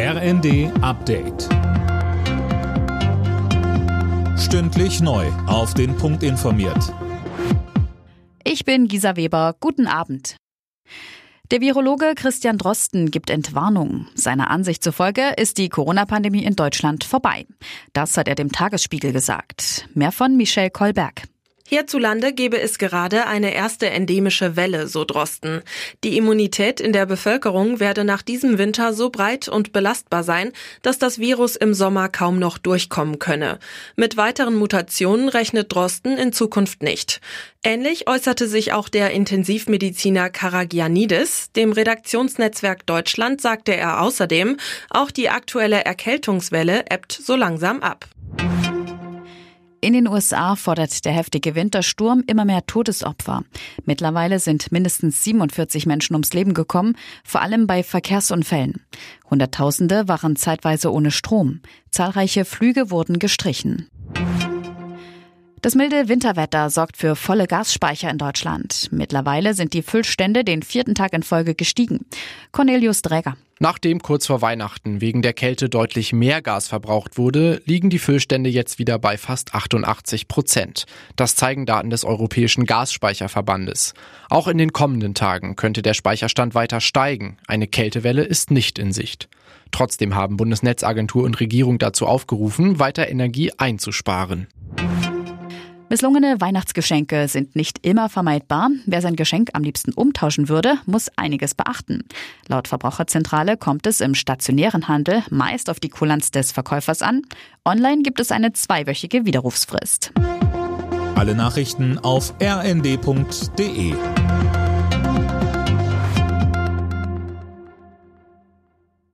RND Update. Stündlich neu. Auf den Punkt informiert. Ich bin Gisa Weber. Guten Abend. Der Virologe Christian Drosten gibt Entwarnung. Seiner Ansicht zufolge ist die Corona-Pandemie in Deutschland vorbei. Das hat er dem Tagesspiegel gesagt. Mehr von Michelle Kolberg. Hierzulande gebe es gerade eine erste endemische Welle, so Drosten. Die Immunität in der Bevölkerung werde nach diesem Winter so breit und belastbar sein, dass das Virus im Sommer kaum noch durchkommen könne. Mit weiteren Mutationen rechnet Drosten in Zukunft nicht. Ähnlich äußerte sich auch der Intensivmediziner Karagianidis. Dem Redaktionsnetzwerk Deutschland sagte er außerdem, auch die aktuelle Erkältungswelle ebbt so langsam ab. In den USA fordert der heftige Wintersturm immer mehr Todesopfer. Mittlerweile sind mindestens 47 Menschen ums Leben gekommen, vor allem bei Verkehrsunfällen. Hunderttausende waren zeitweise ohne Strom. Zahlreiche Flüge wurden gestrichen. Das milde Winterwetter sorgt für volle Gasspeicher in Deutschland. Mittlerweile sind die Füllstände den vierten Tag in Folge gestiegen. Cornelius Dräger. Nachdem kurz vor Weihnachten wegen der Kälte deutlich mehr Gas verbraucht wurde, liegen die Füllstände jetzt wieder bei fast 88 Prozent. Das zeigen Daten des Europäischen Gasspeicherverbandes. Auch in den kommenden Tagen könnte der Speicherstand weiter steigen. Eine Kältewelle ist nicht in Sicht. Trotzdem haben Bundesnetzagentur und Regierung dazu aufgerufen, weiter Energie einzusparen. Misslungene Weihnachtsgeschenke sind nicht immer vermeidbar. Wer sein Geschenk am liebsten umtauschen würde, muss einiges beachten. Laut Verbraucherzentrale kommt es im stationären Handel meist auf die Kulanz des Verkäufers an. Online gibt es eine zweiwöchige Widerrufsfrist. Alle Nachrichten auf rnd.de